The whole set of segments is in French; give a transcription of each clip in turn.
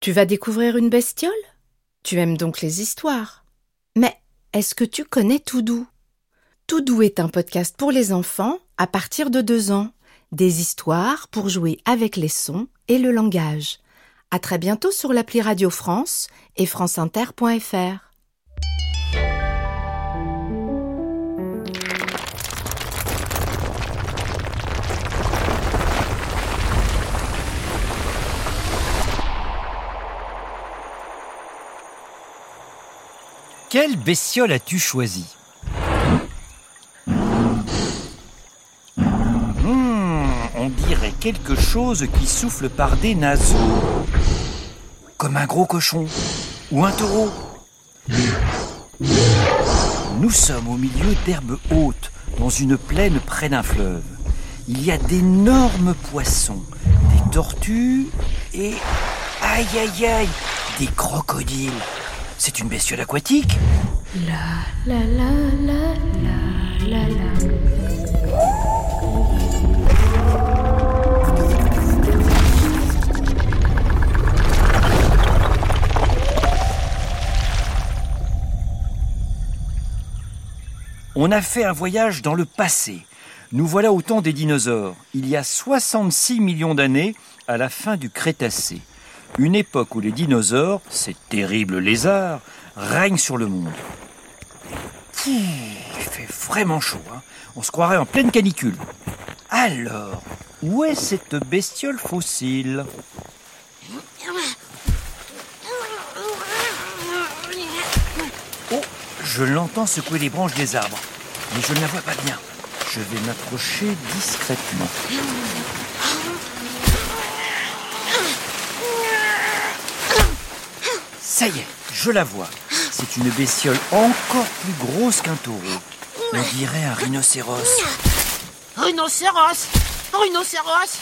Tu vas découvrir une bestiole? Tu aimes donc les histoires. Mais est-ce que tu connais Toudou? Toudou est un podcast pour les enfants à partir de deux ans. Des histoires pour jouer avec les sons et le langage. À très bientôt sur l'appli Radio France et franceinter.fr. Quelle bestiole as-tu choisi Hmm, On dirait quelque chose qui souffle par des naseaux. Comme un gros cochon ou un taureau. Nous sommes au milieu d'herbes hautes, dans une plaine près d'un fleuve. Il y a d'énormes poissons, des tortues et... Aïe aïe aïe Des crocodiles C'est une bestiole aquatique La la la la la la la. On a fait un voyage dans le passé. Nous voilà au temps des dinosaures, il y a 66 millions d'années, à la fin du Crétacé. Une époque où les dinosaures, ces terribles lézards, règnent sur le monde. Il fait vraiment chaud, hein. on se croirait en pleine canicule. Alors, où est cette bestiole fossile? Oh, je l'entends secouer les branches des arbres, mais je ne la vois pas bien. Je vais m'approcher discrètement. Ça y est, je la vois. C'est une bestiole encore plus grosse qu'un taureau. On dirait un rhinocéros. Rhinocéros Rhinocéros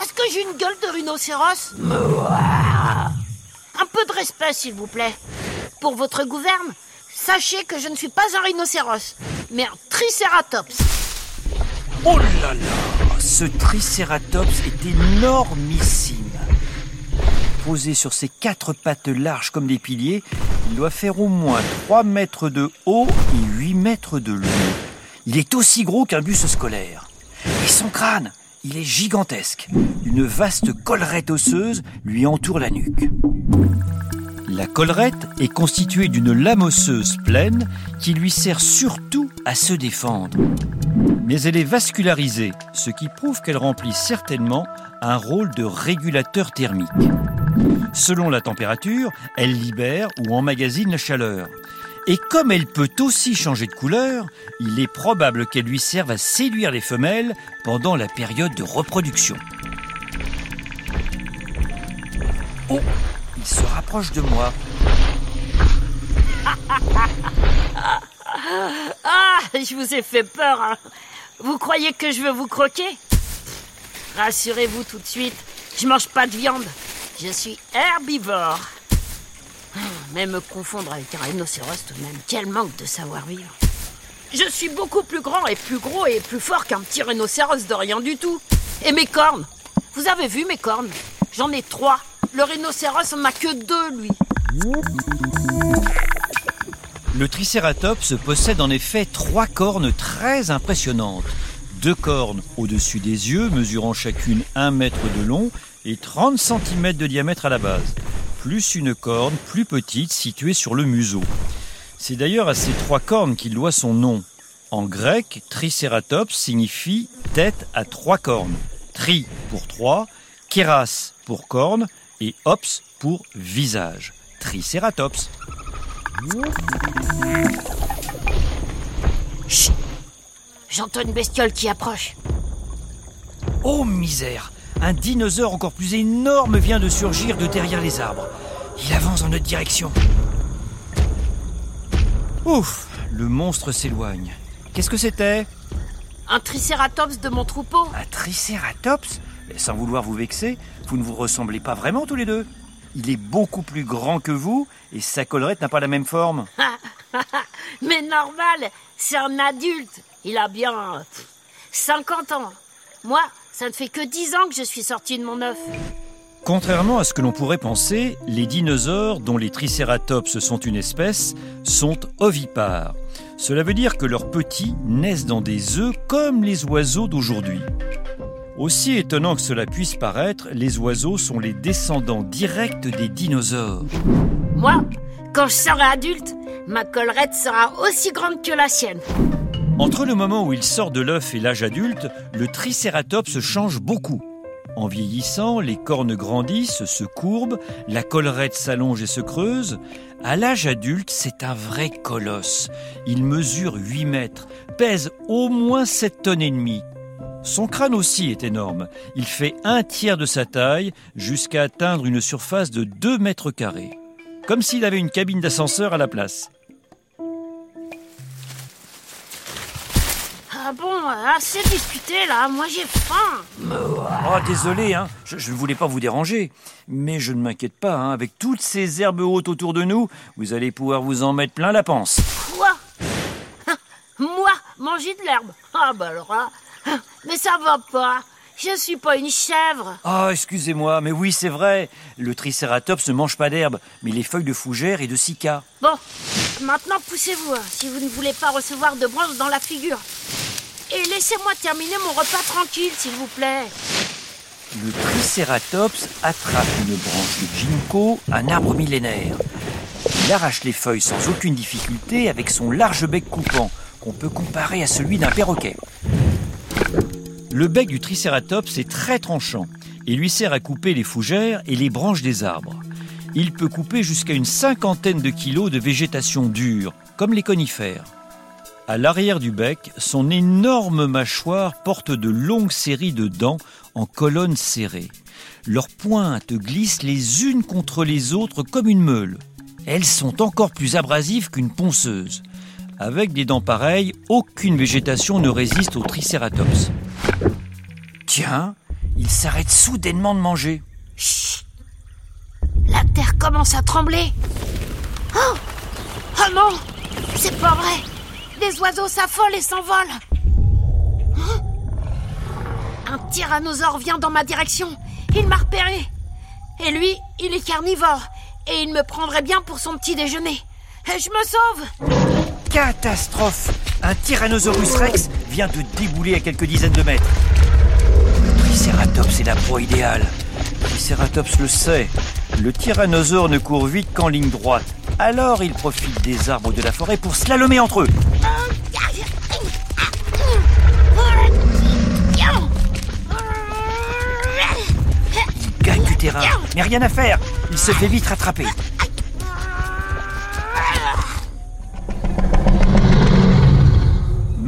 Est-ce que j'ai une gueule de rhinocéros Un peu de respect, s'il vous plaît. Pour votre gouverne, sachez que je ne suis pas un rhinocéros, mais un tricératops. Oh là là Ce tricératops est énormissime. Posé sur ses quatre pattes larges comme des piliers, il doit faire au moins 3 mètres de haut et 8 mètres de long. Il est aussi gros qu'un bus scolaire. Et son crâne, il est gigantesque. Une vaste collerette osseuse lui entoure la nuque. La collerette est constituée d'une lame osseuse pleine qui lui sert surtout à se défendre. Mais elle est vascularisée, ce qui prouve qu'elle remplit certainement un rôle de régulateur thermique. Selon la température, elle libère ou emmagasine la chaleur. Et comme elle peut aussi changer de couleur, il est probable qu'elle lui serve à séduire les femelles pendant la période de reproduction. Oh, il se rapproche de moi. Ah, je vous ai fait peur, hein. Vous croyez que je veux vous croquer? Rassurez-vous tout de suite, je mange pas de viande. Je suis herbivore. Mais me confondre avec un rhinocéros tout de même, quel manque de savoir-vivre. Je suis beaucoup plus grand et plus gros et plus fort qu'un petit rhinocéros de rien du tout. Et mes cornes? Vous avez vu mes cornes? J'en ai trois. Le rhinocéros en a que deux, lui. Le Tricératops possède en effet trois cornes très impressionnantes. Deux cornes au-dessus des yeux, mesurant chacune 1 mètre de long et 30 cm de diamètre à la base, plus une corne plus petite située sur le museau. C'est d'ailleurs à ces trois cornes qu'il doit son nom. En grec, Tricératops signifie tête à trois cornes. Tri pour trois, kéras pour corne et ops pour visage. Tricératops. Chut J'entends une bestiole qui approche. Oh misère Un dinosaure encore plus énorme vient de surgir de derrière les arbres. Il avance dans notre direction. Ouf Le monstre s'éloigne. Qu'est-ce que c'était? Un tricératops de mon troupeau Un tricératops? Sans vouloir vous vexer, vous ne vous ressemblez pas vraiment tous les deux. Il est beaucoup plus grand que vous et sa collerette n'a pas la même forme. Mais normal, c'est un adulte. Il a bien pff, 50 ans. Moi, ça ne fait que 10 ans que je suis sortie de mon œuf. Contrairement à ce que l'on pourrait penser, les dinosaures, dont les tricératops sont une espèce, sont ovipares. Cela veut dire que leurs petits naissent dans des œufs comme les oiseaux d'aujourd'hui. Aussi étonnant que cela puisse paraître, les oiseaux sont les descendants directs des dinosaures. Moi, quand je serai adulte, ma collerette sera aussi grande que la sienne. Entre le moment où il sort de l'œuf et l'âge adulte, le tricératops change beaucoup. En vieillissant, les cornes grandissent, se courbent, la collerette s'allonge et se creuse. À l'âge adulte, c'est un vrai colosse. Il mesure 8 mètres, pèse au moins 7 tonnes et demie. Son crâne aussi est énorme. Il fait un tiers de sa taille jusqu'à atteindre une surface de 2 mètres carrés. Comme s'il avait une cabine d'ascenseur à la place. Ah bon, assez discuté là, moi j'ai faim. Oh, désolé, hein. je, ne voulais pas vous déranger. Mais je ne m'inquiète pas, hein. avec toutes ces herbes hautes autour de nous, vous allez pouvoir vous en mettre plein la panse. Quoi? Moi, manger de l'herbe Ah bah alors là, mais ça va pas. Je suis pas une chèvre. Ah, excusez-moi, mais oui, c'est vrai. Le tricératops ne mange pas d'herbe, mais les feuilles de fougère et de cica. Bon, maintenant poussez-vous hein, si vous ne voulez pas recevoir de branches dans la figure. Et laissez-moi terminer mon repas tranquille, s'il vous plaît. Le tricératops attrape une branche de ginkgo, un arbre millénaire. Il arrache les feuilles sans aucune difficulté avec son large bec coupant, qu'on peut comparer à celui d'un perroquet. Le bec du tricératops est très tranchant et lui sert à couper les fougères et les branches des arbres. Il peut couper jusqu'à une cinquantaine de kilos de végétation dure, comme les conifères. À l'arrière du bec, son énorme mâchoire porte de longues séries de dents en colonnes serrées. Leurs pointes glissent les unes contre les autres comme une meule. Elles sont encore plus abrasives qu'une ponceuse. Avec des dents pareilles, aucune végétation ne résiste au tricératops. Tiens, il s'arrête soudainement de manger. Chut La terre commence à trembler. Oh Oh non C'est pas vrai Les oiseaux s'affolent et s'envolent. Hein Un tyrannosaure vient dans ma direction. Il m'a repéré. Et lui, il est carnivore. Et il me prendrait bien pour son petit déjeuner. Et je me sauve Catastrophe Un Tyrannosaurus rex vient de débouler à quelques dizaines de mètres. Triceratops est la proie idéale. Le Triceratops le sait. Le tyrannosaure ne court vite qu'en ligne droite. Alors il profite des arbres de la forêt pour slalomer entre eux. Il gagne du terrain, mais rien à faire. Il se fait vite rattraper.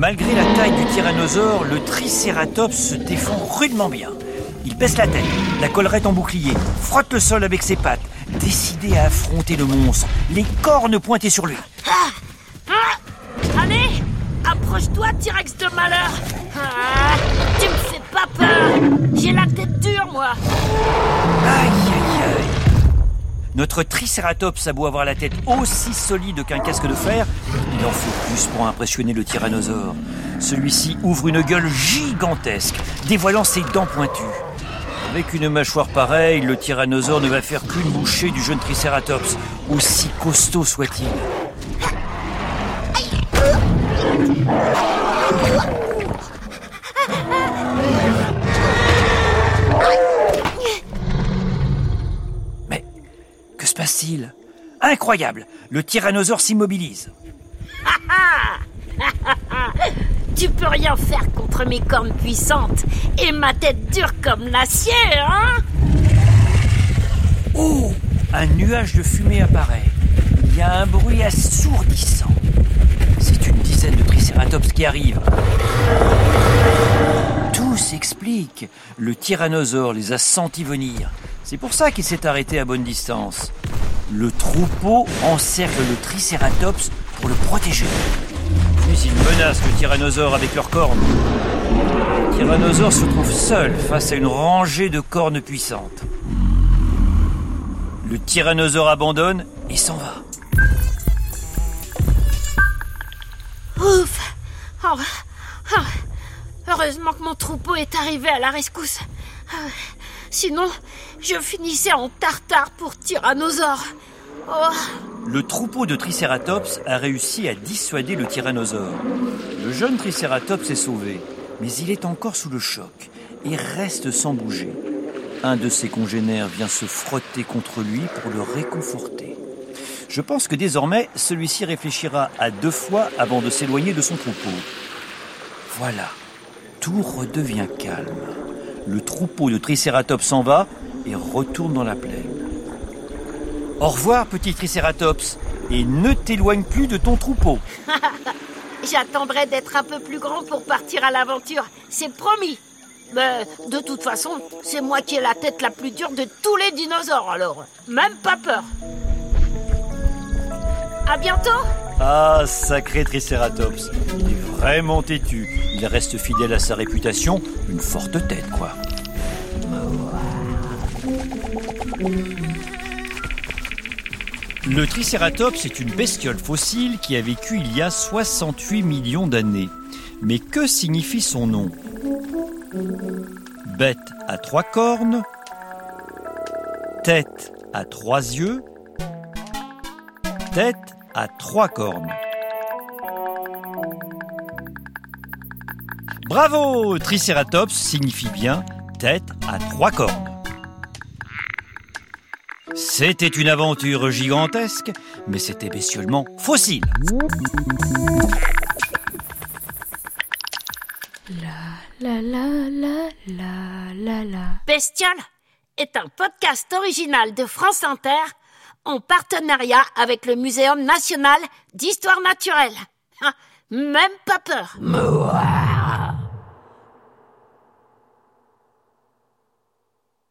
Malgré la taille du tyrannosaure, le tricératops se défend rudement bien. Il baisse la tête, la collerette en bouclier, frotte le sol avec ses pattes, décidé à affronter le monstre, les cornes pointées sur lui. Allez Approche-toi, T-Rex de malheur Ah, Tu me fais pas peur J'ai la tête dure, moi aïe aïe Notre tricératops a beau avoir la tête aussi solide qu'un casque de fer, il en faut plus pour impressionner le tyrannosaure. Celui-ci ouvre une gueule gigantesque, dévoilant ses dents pointues. Avec une mâchoire pareille, le tyrannosaure ne va faire qu'une bouchée du jeune tricératops, aussi costaud soit-il. Passe-t-il Incroyable Le tyrannosaure s'immobilise. Tu peux rien faire contre mes cornes puissantes et ma tête dure comme l'acier, hein Oh Un nuage de fumée apparaît. Il y a un bruit assourdissant. C'est une dizaine de tricératops qui arrivent. Tout s'explique. Le tyrannosaure les a sentis venir. C'est pour ça qu'il s'est arrêté à bonne distance. Le troupeau encercle le tricératops pour le protéger. Puis ils menacent le tyrannosaure avec leurs cornes. Le tyrannosaure se trouve seul face à une rangée de cornes puissantes. Le tyrannosaure abandonne et s'en va. Ouf Oh, oh. Heureusement que mon troupeau est arrivé à la rescousse. Ah, Sinon, je finissais en tartare pour tyrannosaure. Oh, Le troupeau de Triceratops a réussi à dissuader le tyrannosaure. Le jeune Triceratops est sauvé, mais il est encore sous le choc et reste sans bouger. Un de ses congénères vient se frotter contre lui pour le réconforter. Je pense que désormais, celui-ci réfléchira à deux fois avant de s'éloigner de son troupeau. Voilà, tout redevient calme. Le troupeau de Triceratops s'en va et retourne dans la plaine. Au revoir, petit Triceratops, et ne t'éloigne plus de ton troupeau. j'attendrai d'être un peu plus grand pour partir à l'aventure. C'est promis. Mais de toute façon, c'est moi qui ai la tête la plus dure de tous les dinosaures, alors même pas peur. À bientôt. Ah, sacré Triceratops, il est vraiment têtu. Il reste fidèle à sa réputation, une forte tête, quoi. Le Triceratops est une bestiole fossile qui a vécu il y a 68 millions d'années. Mais que signifie son nom? Bête à trois cornes, tête à trois yeux, tête à trois cornes. Bravo Triceratops signifie bien tête à trois cornes. C'était une aventure gigantesque, mais c'était bestiolement fossile. La la la la la la. Bestiole est un podcast original de France Inter en partenariat avec le Muséum national d'histoire naturelle. Ah, Même pas peur.